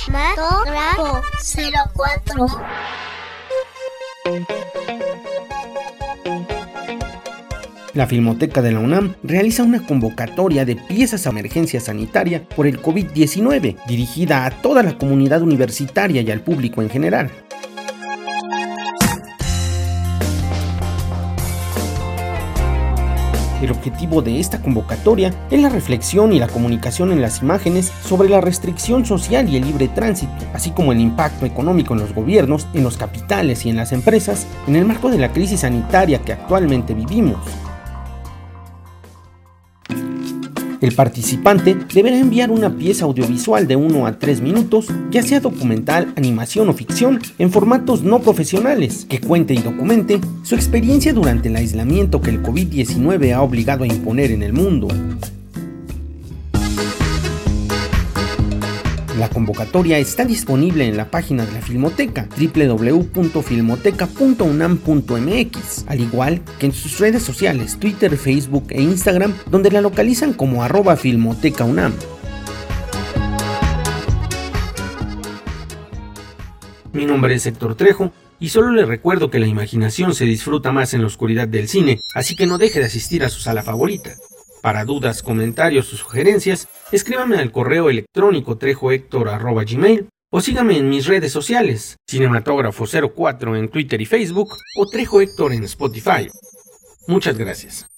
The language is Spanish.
Cinematógrafo 04. La Filmoteca de la UNAM realiza una convocatoria de piezas a emergencia sanitaria por el COVID-19, dirigida a toda la comunidad universitaria y al público en general. El objetivo de esta convocatoria es la reflexión y la comunicación en las imágenes sobre la restricción social y el libre tránsito, así como el impacto económico en los gobiernos, en los capitales y en las empresas, en el marco de la crisis sanitaria que actualmente vivimos. El participante deberá enviar una pieza audiovisual de 1 a 3 minutos, ya sea documental, animación o ficción, en formatos no profesionales, que cuente y documente su experiencia durante el aislamiento que el COVID-19 ha obligado a imponer en el mundo. La convocatoria está disponible en la página de la Filmoteca www.filmoteca.unam.mx, al igual que en sus redes sociales Twitter, Facebook e Instagram, donde la localizan como arroba Filmoteca UNAM. Mi nombre es Héctor Trejo y solo le recuerdo que la imaginación se disfruta más en la oscuridad del cine, así que no deje de asistir a su sala favorita. Para dudas, comentarios o sugerencias, escríbame al correo electrónico trejohector.gmail o sígame en mis redes sociales, Cinematógrafo04 en Twitter y Facebook o Trejo Héctor en Spotify. Muchas gracias.